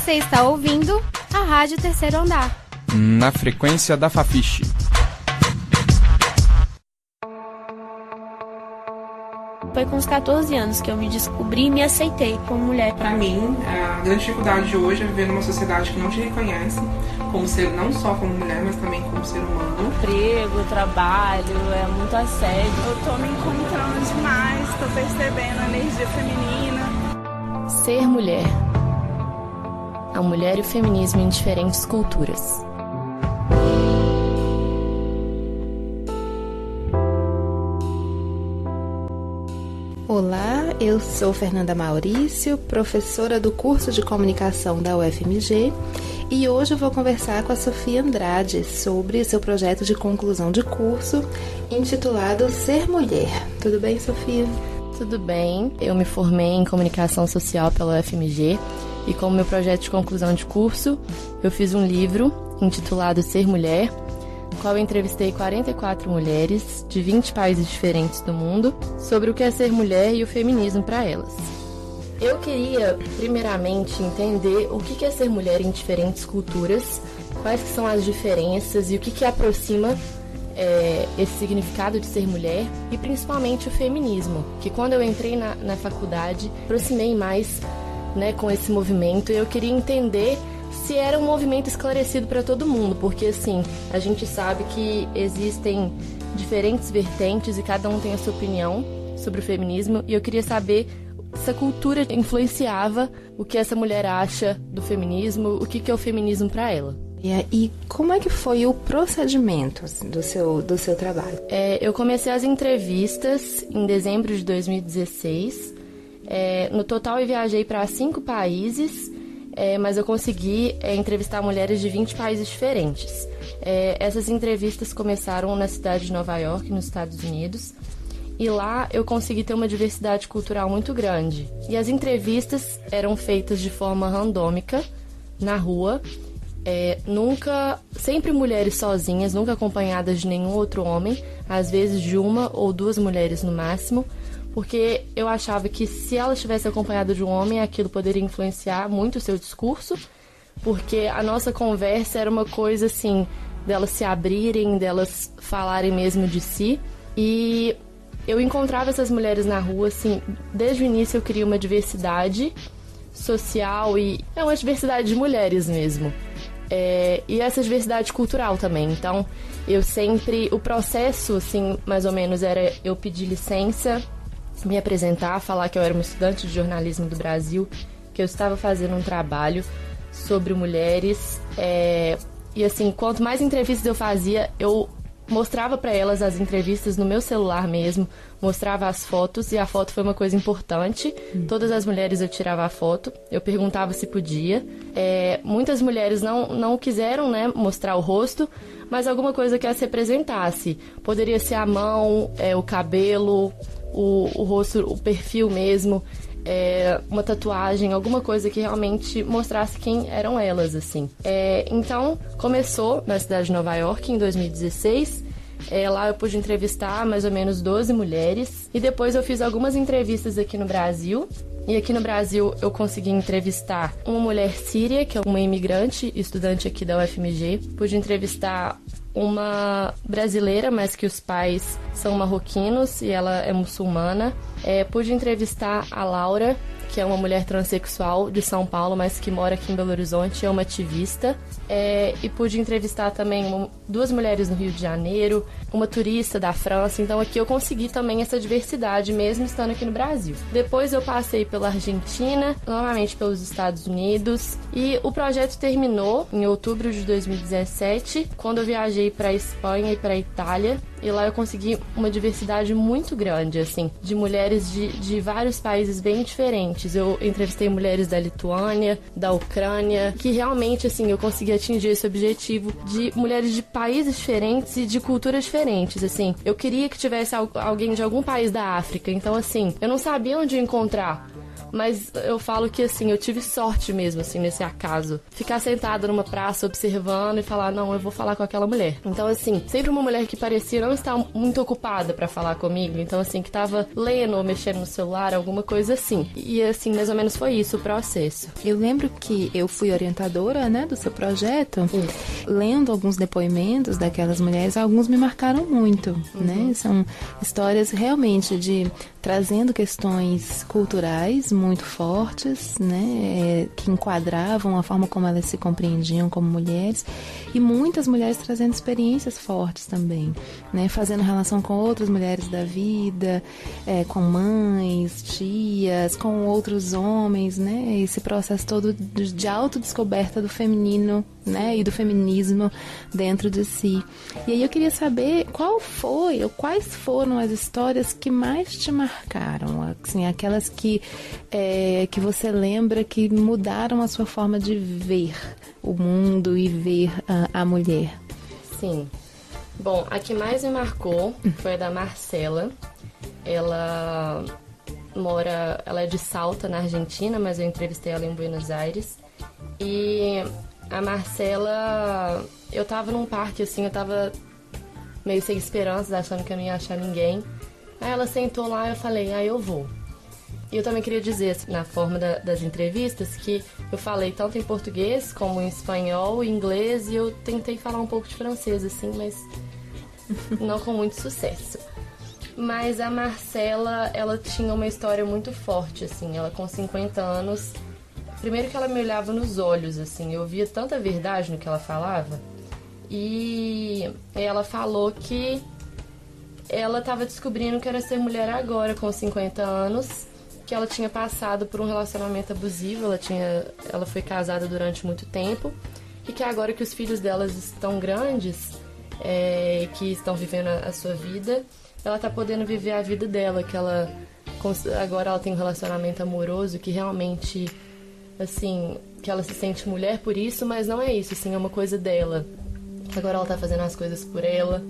Você está ouvindo a Rádio Terceiro Andar. Na frequência da Fafiche. Foi com os 14 anos que eu me descobri e me aceitei como mulher. Para mim, a grande dificuldade de hoje é viver numa sociedade que não te reconhece como ser não só como mulher, mas também como ser humano. Emprego, trabalho, é muito assédio. Eu tô me encontrando demais, tô percebendo a energia feminina. Ser mulher. A mulher e o feminismo em diferentes culturas. Olá, eu sou Fernanda Maurício, professora do curso de comunicação da UFMG, e hoje eu vou conversar com a Sofia Andrade sobre seu projeto de conclusão de curso intitulado Ser Mulher. Tudo bem, Sofia? Tudo bem. Eu me formei em comunicação social pela UFMG e como meu projeto de conclusão de curso, eu fiz um livro intitulado Ser Mulher qual eu entrevistei 44 mulheres de 20 países diferentes do mundo sobre o que é ser mulher e o feminismo para elas. Eu queria, primeiramente, entender o que é ser mulher em diferentes culturas, quais são as diferenças e o que, que aproxima é, esse significado de ser mulher e principalmente o feminismo, que quando eu entrei na, na faculdade, aproximei mais né, com esse movimento e eu queria entender se era um movimento esclarecido para todo mundo, porque assim, a gente sabe que existem diferentes vertentes e cada um tem a sua opinião sobre o feminismo, e eu queria saber se a cultura influenciava o que essa mulher acha do feminismo, o que, que é o feminismo para ela. E como é que foi o procedimento assim, do seu, do seu trabalho? É, eu comecei as entrevistas em dezembro de 2016. É, no total, eu viajei para cinco países é, mas eu consegui é, entrevistar mulheres de 20 países diferentes. É, essas entrevistas começaram na cidade de Nova York, nos Estados Unidos, e lá eu consegui ter uma diversidade cultural muito grande. E as entrevistas eram feitas de forma randômica, na rua, é, nunca, sempre mulheres sozinhas, nunca acompanhadas de nenhum outro homem, às vezes de uma ou duas mulheres no máximo porque eu achava que se ela estivesse acompanhada de um homem, aquilo poderia influenciar muito o seu discurso, porque a nossa conversa era uma coisa assim, delas se abrirem, delas falarem mesmo de si. E eu encontrava essas mulheres na rua, assim, desde o início eu queria uma diversidade social e é uma diversidade de mulheres mesmo. É, e essa diversidade cultural também. Então, eu sempre. O processo, assim, mais ou menos, era eu pedir licença me apresentar, falar que eu era uma estudante de jornalismo do Brasil, que eu estava fazendo um trabalho sobre mulheres. É, e assim, quanto mais entrevistas eu fazia, eu mostrava para elas as entrevistas no meu celular mesmo, mostrava as fotos e a foto foi uma coisa importante. Hum. Todas as mulheres eu tirava a foto, eu perguntava se podia. É, muitas mulheres não, não quiseram né, mostrar o rosto, mas alguma coisa que as representasse. Poderia ser a mão, é, o cabelo, o, o rosto, o perfil mesmo, é, uma tatuagem, alguma coisa que realmente mostrasse quem eram elas, assim. É, então, começou na cidade de Nova York em 2016. É, lá eu pude entrevistar mais ou menos 12 mulheres. E depois eu fiz algumas entrevistas aqui no Brasil. E aqui no Brasil eu consegui entrevistar uma mulher síria, que é uma imigrante, estudante aqui da UFMG. Pude entrevistar uma brasileira, mas que os pais são marroquinos e ela é muçulmana. É, pude entrevistar a Laura, que é uma mulher transexual de São Paulo, mas que mora aqui em Belo Horizonte, é uma ativista. É, e pude entrevistar também duas mulheres no Rio de Janeiro, uma turista da França. Então aqui eu consegui também essa diversidade, mesmo estando aqui no Brasil. Depois eu passei pela Argentina, novamente pelos Estados Unidos. E o projeto terminou em outubro de 2017, quando eu viajei para Espanha e para Itália. E lá eu consegui uma diversidade muito grande, assim, de mulheres de, de vários países bem diferentes. Eu entrevistei mulheres da Lituânia, da Ucrânia, que realmente, assim, eu consegui atingir esse objetivo de mulheres de países diferentes e de culturas diferentes, assim. Eu queria que tivesse alguém de algum país da África, então, assim, eu não sabia onde encontrar Mas eu falo que assim, eu tive sorte mesmo, assim, nesse acaso. Ficar sentada numa praça observando e falar, não, eu vou falar com aquela mulher. Então, assim, sempre uma mulher que parecia não estar muito ocupada para falar comigo. Então, assim, que tava lendo ou mexendo no celular, alguma coisa assim. E assim, mais ou menos foi isso o processo. Eu lembro que eu fui orientadora, né, do seu projeto. Lendo alguns depoimentos daquelas mulheres, alguns me marcaram muito, uhum. né? São histórias realmente de trazendo questões culturais muito fortes, né, é, que enquadravam a forma como elas se compreendiam como mulheres, e muitas mulheres trazendo experiências fortes também, né, fazendo relação com outras mulheres da vida, é, com mães, tias, com outros homens, né, esse processo todo de autodescoberta do feminino, né, e do feminismo dentro de si. E aí eu queria saber qual foi, ou quais foram as histórias que mais te marcaram, assim, aquelas que, é, que você lembra que mudaram a sua forma de ver o mundo e ver a, a mulher. Sim. Bom, a que mais me marcou foi a da Marcela. Ela mora, ela é de Salta, na Argentina, mas eu entrevistei ela em Buenos Aires. E a Marcela, eu tava num parque assim, eu tava meio sem esperanças, achando que eu não ia achar ninguém. Aí ela sentou lá e eu falei, ah, eu vou. E eu também queria dizer, assim, na forma da, das entrevistas, que eu falei tanto em português como em espanhol, inglês, e eu tentei falar um pouco de francês, assim, mas não com muito sucesso. Mas a Marcela, ela tinha uma história muito forte, assim. Ela com 50 anos, primeiro que ela me olhava nos olhos, assim, eu via tanta verdade no que ela falava. E ela falou que ela estava descobrindo que era ser mulher agora, com 50 anos, que ela tinha passado por um relacionamento abusivo, ela tinha, ela foi casada durante muito tempo e que agora que os filhos delas estão grandes, é, que estão vivendo a, a sua vida, ela está podendo viver a vida dela, que ela agora ela tem um relacionamento amoroso que realmente assim, que ela se sente mulher por isso, mas não é isso, assim, é uma coisa dela. Agora ela tá fazendo as coisas por ela.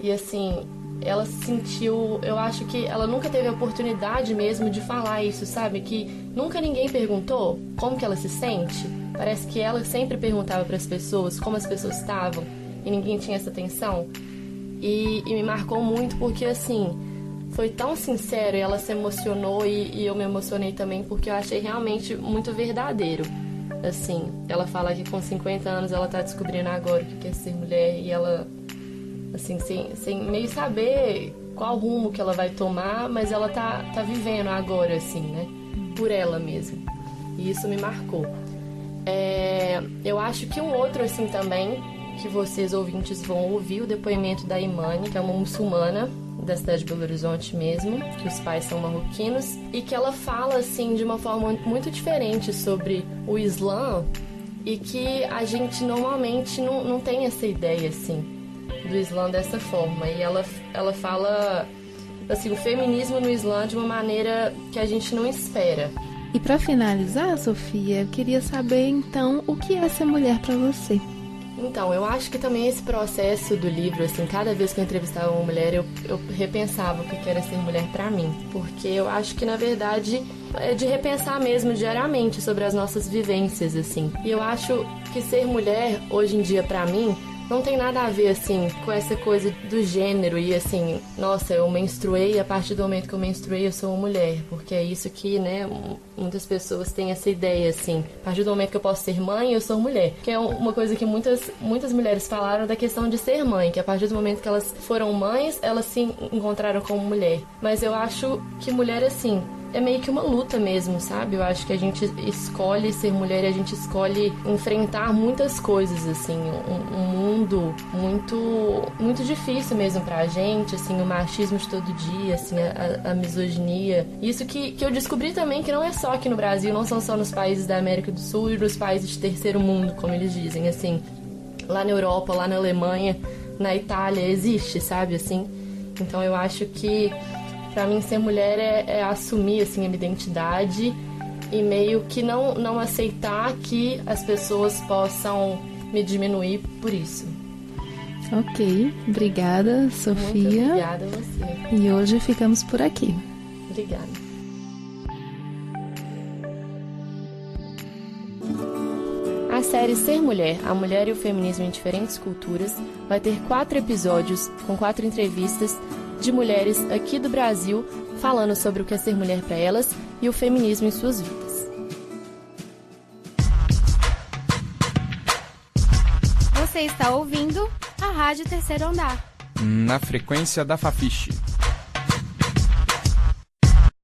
E assim, ela sentiu, eu acho que ela nunca teve a oportunidade mesmo de falar isso, sabe? Que nunca ninguém perguntou como que ela se sente. Parece que ela sempre perguntava para as pessoas como as pessoas estavam e ninguém tinha essa atenção. E, e, me marcou muito porque assim, foi tão sincero e ela se emocionou e, e eu me emocionei também porque eu achei realmente muito verdadeiro. Assim, ela fala que com 50 anos ela tá descobrindo agora o que quer ser mulher e ela, assim, sem, sem meio saber qual rumo que ela vai tomar, mas ela tá, tá vivendo agora, assim, né? Por ela mesma. E isso me marcou. É, eu acho que um outro, assim, também, que vocês ouvintes vão ouvir, o depoimento da Imani, que é uma muçulmana da cidade de Belo Horizonte mesmo, que os pais são marroquinos, e que ela fala assim de uma forma muito diferente sobre o Islã e que a gente normalmente não, não tem essa ideia assim do Islã dessa forma. E ela, ela fala assim, o feminismo no Islã de uma maneira que a gente não espera. E para finalizar, Sofia, eu queria saber então o que é ser mulher para você. Então, eu acho que também esse processo do livro, assim, cada vez que eu entrevistava uma mulher, eu, eu repensava o que era ser mulher para mim. Porque eu acho que, na verdade, é de repensar mesmo diariamente sobre as nossas vivências, assim. E eu acho que ser mulher, hoje em dia, para mim, não tem nada a ver, assim, com essa coisa do gênero e, assim, nossa, eu menstruei a partir do momento que eu menstruei eu sou uma mulher. Porque é isso que, né, muitas pessoas têm essa ideia, assim. A partir do momento que eu posso ser mãe, eu sou mulher. Que é uma coisa que muitas, muitas mulheres falaram da questão de ser mãe. Que a partir do momento que elas foram mães, elas se encontraram como mulher. Mas eu acho que mulher, assim, é meio que uma luta mesmo, sabe? Eu acho que a gente escolhe ser mulher e a gente escolhe enfrentar muitas coisas, assim, um, um mundo muito muito difícil mesmo pra gente, assim, o machismo de todo dia, assim, a, a, misoginia. Isso que, que eu descobri também que não é só aqui no Brasil, não são só nos países da América do Sul e nos países de terceiro mundo, como eles dizem, assim. Lá na Europa, lá na Alemanha, na Itália, existe, sabe, assim. Então eu acho que para mim, ser mulher é, é, assumir assim a minha identidade e meio que não não aceitar que as pessoas possam me diminuir por isso. Ok, obrigada, Sofia. Muito obrigada a você. E hoje ficamos por aqui. Obrigada. A série Ser Mulher, a Mulher e o Feminismo em Diferentes Culturas vai ter quatro episódios com quatro entrevistas de mulheres aqui do Brasil falando sobre o que é ser mulher para elas e o feminismo em suas vidas. Você está ouvindo a Rádio Terceiro Andar. Na frequência da Fafiche.